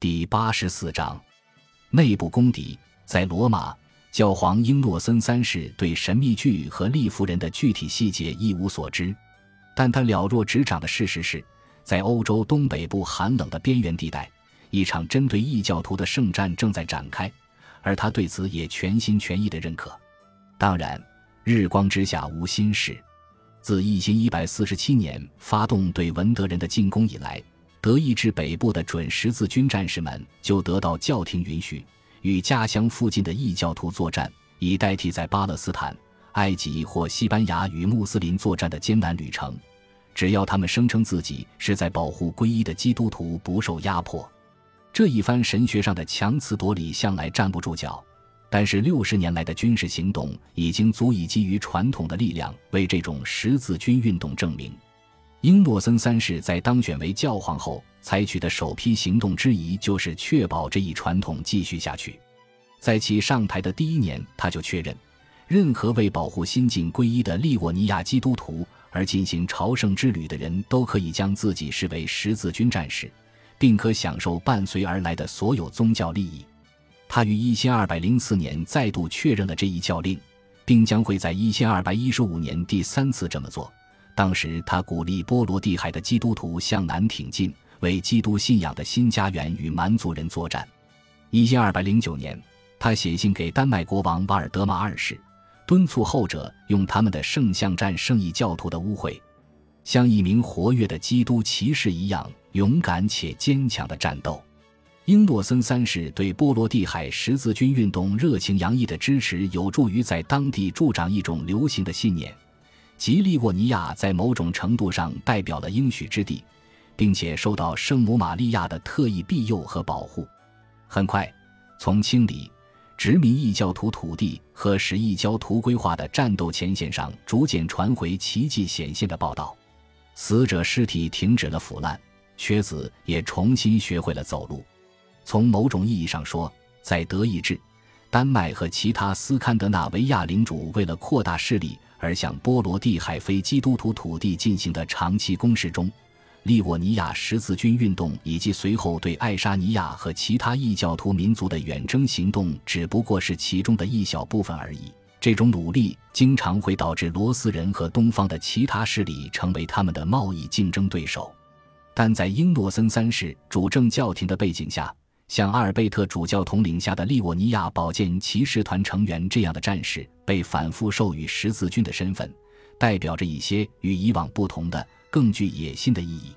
第八十四章，内部公敌。在罗马，教皇英诺森三世对神秘剧和利夫人的具体细节一无所知，但他了若指掌的事实是，在欧洲东北部寒冷的边缘地带，一场针对异教徒的圣战正在展开，而他对此也全心全意的认可。当然，日光之下无新事。自一千一百四十七年发动对文德人的进攻以来。德意志北部的准十字军战士们就得到教廷允许，与家乡附近的异教徒作战，以代替在巴勒斯坦、埃及或西班牙与穆斯林作战的艰难旅程。只要他们声称自己是在保护皈依的基督徒不受压迫，这一番神学上的强词夺理向来站不住脚。但是六十年来的军事行动已经足以基于传统的力量为这种十字军运动证明。英诺森三世在当选为教皇后采取的首批行动之一，就是确保这一传统继续下去。在其上台的第一年，他就确认，任何为保护新晋皈依的利沃尼亚基督徒而进行朝圣之旅的人都可以将自己视为十字军战士，并可享受伴随而来的所有宗教利益。他于一千二百零四年再度确认了这一教令，并将会在一千二百一十五年第三次这么做。当时，他鼓励波罗的海的基督徒向南挺进，为基督信仰的新家园与蛮族人作战。一千二百零九年，他写信给丹麦国王瓦尔德玛二世，敦促后者用他们的圣像战胜异教徒的污秽，像一名活跃的基督骑士一样勇敢且坚强的战斗。英诺森三世对波罗的海十字军运动热情洋溢的支持，有助于在当地助长一种流行的信念。吉利沃尼亚在某种程度上代表了应许之地，并且受到圣母玛利亚的特意庇佑和保护。很快，从清理、殖民异教徒土地和使异教徒规划的战斗前线上逐渐传回奇迹显现的报道。死者尸体停止了腐烂，瘸子也重新学会了走路。从某种意义上说，在德意志、丹麦和其他斯堪的纳维亚领主为了扩大势力。而向波罗的海非基督徒土地进行的长期攻势中，利沃尼亚十字军运动以及随后对爱沙尼亚和其他异教徒民族的远征行动只不过是其中的一小部分而已。这种努力经常会导致罗斯人和东方的其他势力成为他们的贸易竞争对手，但在英诺森三世主政教廷的背景下。像阿尔贝特主教统领下的利沃尼亚保健骑士团成员这样的战士，被反复授予十字军的身份，代表着一些与以往不同的、更具野心的意义。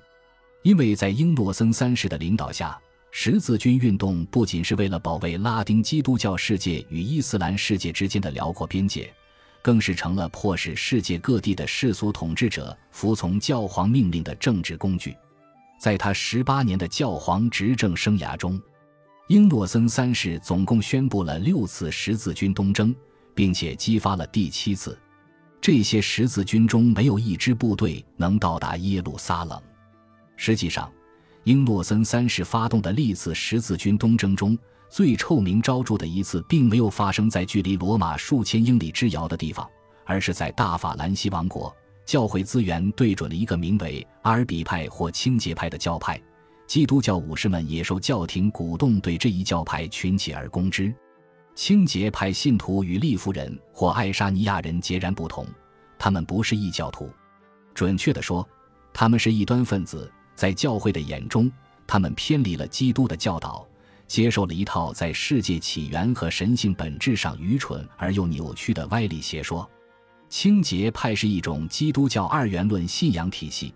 因为在英诺森三世的领导下，十字军运动不仅是为了保卫拉丁基督教世界与伊斯兰世界之间的辽阔边界，更是成了迫使世界各地的世俗统治者服从教皇命令的政治工具。在他十八年的教皇执政生涯中，英诺森三世总共宣布了六次十字军东征，并且激发了第七次。这些十字军中没有一支部队能到达耶路撒冷。实际上，英诺森三世发动的历次十字军东征中，最臭名昭著的一次，并没有发生在距离罗马数千英里之遥的地方，而是在大法兰西王国。教会资源对准了一个名为阿尔比派或清洁派的教派。基督教武士们也受教廷鼓动，对这一教派群起而攻之。清洁派信徒与利夫人或爱沙尼亚人截然不同，他们不是异教徒，准确地说，他们是异端分子。在教会的眼中，他们偏离了基督的教导，接受了一套在世界起源和神性本质上愚蠢而又扭曲的歪理邪说。清洁派是一种基督教二元论信仰体系，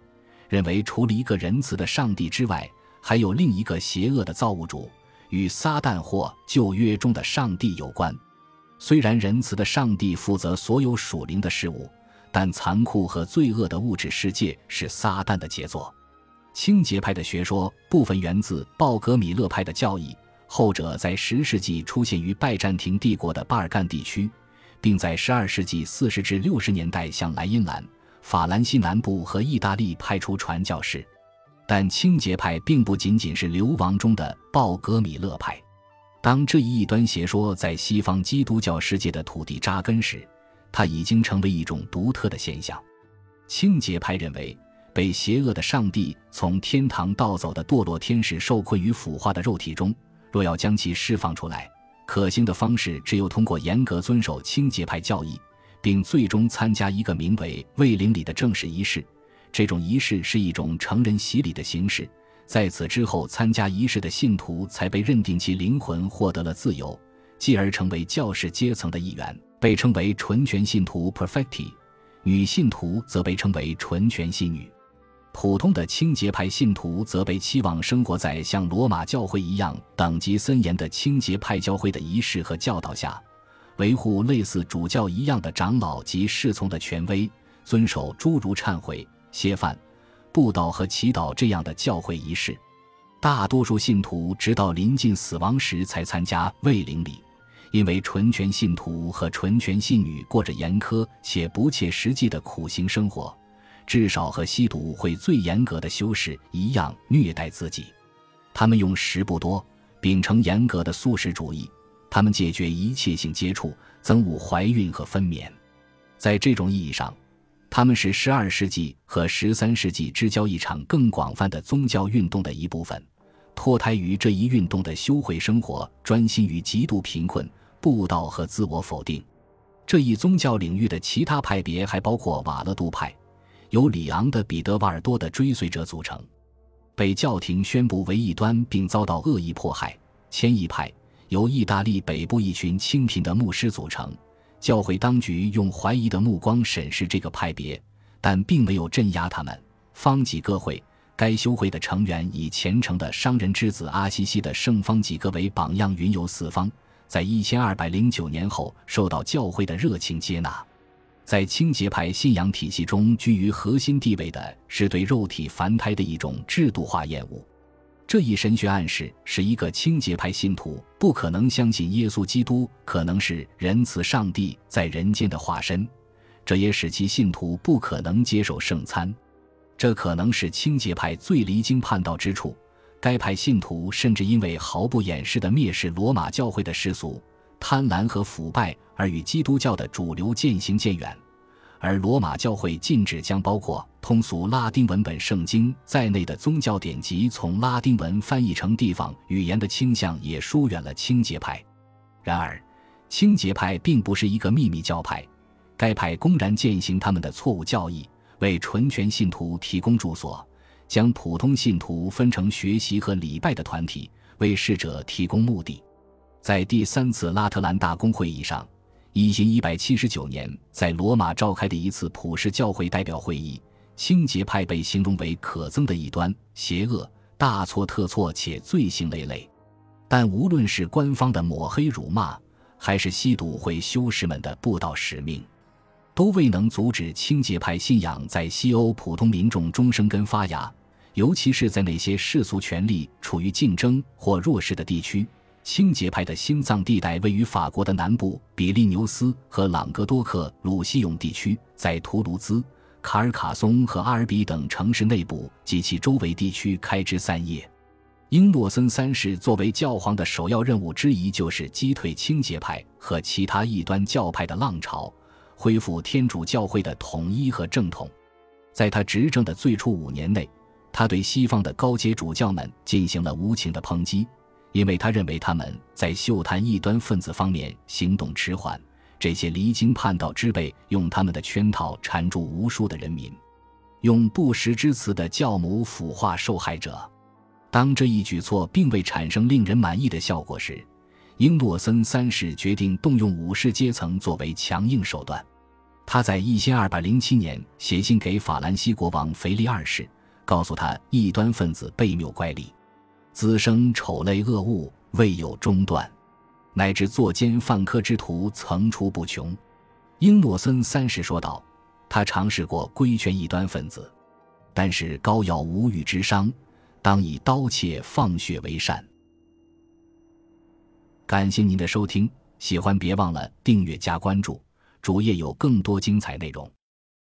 认为除了一个仁慈的上帝之外，还有另一个邪恶的造物主，与撒旦或旧约中的上帝有关。虽然仁慈的上帝负责所有属灵的事物，但残酷和罪恶的物质世界是撒旦的杰作。清洁派的学说部分源自鲍格米勒派的教义，后者在十世纪出现于拜占庭帝国的巴尔干地区，并在十二世纪四十至六十年代向莱茵兰、法兰西南部和意大利派出传教士。但清洁派并不仅仅是流亡中的鲍格米勒派。当这一异端邪说在西方基督教世界的土地扎根时，它已经成为一种独特的现象。清洁派认为，被邪恶的上帝从天堂盗走的堕落天使受困于腐化的肉体中。若要将其释放出来，可行的方式只有通过严格遵守清洁派教义，并最终参加一个名为“卫灵礼”的正式仪式。这种仪式是一种成人洗礼的形式。在此之后，参加仪式的信徒才被认定其灵魂获得了自由，继而成为教士阶层的一员，被称为纯全信徒 （perfecti）。女信徒则被称为纯全信女。普通的清洁派信徒则被期望生活在像罗马教会一样等级森严的清洁派教会的仪式和教导下，维护类似主教一样的长老及侍从的权威，遵守诸如忏悔、歇饭。布道和祈祷这样的教会仪式，大多数信徒直到临近死亡时才参加卫灵礼，因为纯全信徒和纯全信女过着严苛且不切实际的苦行生活，至少和吸毒会最严格的修士一样虐待自己。他们用食不多，秉承严格的素食主义，他们戒绝一切性接触，憎恶怀孕和分娩。在这种意义上。他们是十二世纪和十三世纪之交一场更广泛的宗教运动的一部分。脱胎于这一运动的修会生活，专心于极度贫困、布道和自我否定。这一宗教领域的其他派别还包括瓦勒杜派，由里昂的彼得瓦尔多的追随者组成，被教廷宣布为异端并遭到恶意迫害。迁移派由意大利北部一群清贫的牧师组成。教会当局用怀疑的目光审视这个派别，但并没有镇压他们。方济各会，该修会的成员以虔诚的商人之子阿西西的圣方济各为榜样，云游四方。在一千二百零九年后，受到教会的热情接纳。在清洁派信仰体系中，居于核心地位的是对肉体凡胎的一种制度化厌恶。这一神学暗示是一个清洁派信徒不可能相信耶稣基督可能是仁慈上帝在人间的化身，这也使其信徒不可能接受圣餐。这可能是清洁派最离经叛道之处。该派信徒甚至因为毫不掩饰地蔑视罗马教会的世俗、贪婪和腐败，而与基督教的主流渐行渐远。而罗马教会禁止将包括通俗拉丁文本圣经在内的宗教典籍从拉丁文翻译成地方语言的倾向也疏远了清洁派。然而，清洁派并不是一个秘密教派，该派公然践行他们的错误教义，为纯全信徒提供住所，将普通信徒分成学习和礼拜的团体，为逝者提供墓地。在第三次拉特兰大公会议上。一行一百七十九年，在罗马召开的一次普世教会代表会议，清洁派被形容为可憎的一端、邪恶、大错特错且罪行累累。但无论是官方的抹黑辱骂，还是吸毒会修士们的布道使命，都未能阻止清洁派信仰在西欧普通民众中生根发芽，尤其是在那些世俗权力处于竞争或弱势的地区。清洁派的心脏地带位于法国的南部，比利牛斯和朗格多克鲁西永地区，在图卢兹、卡尔卡松和阿尔比等城市内部及其周围地区开枝散叶。英诺森三世作为教皇的首要任务之一，就是击退清洁派和其他异端教派的浪潮，恢复天主教会的统一和正统。在他执政的最初五年内，他对西方的高阶主教们进行了无情的抨击。因为他认为他们在嗅探异端分子方面行动迟缓，这些离经叛道之辈用他们的圈套缠住无数的人民，用不实之词的教母腐化受害者。当这一举措并未产生令人满意的效果时，英诺森三世决定动用武士阶层作为强硬手段。他在一千二百零七年写信给法兰西国王腓力二世，告诉他异端分子悖谬乖戾。滋生丑类恶物未有中断，乃至作奸犯科之徒层出不穷。英诺森三世说道：“他尝试过规劝异端分子，但是膏药无语之伤，当以刀切放血为善。”感谢您的收听，喜欢别忘了订阅加关注，主页有更多精彩内容。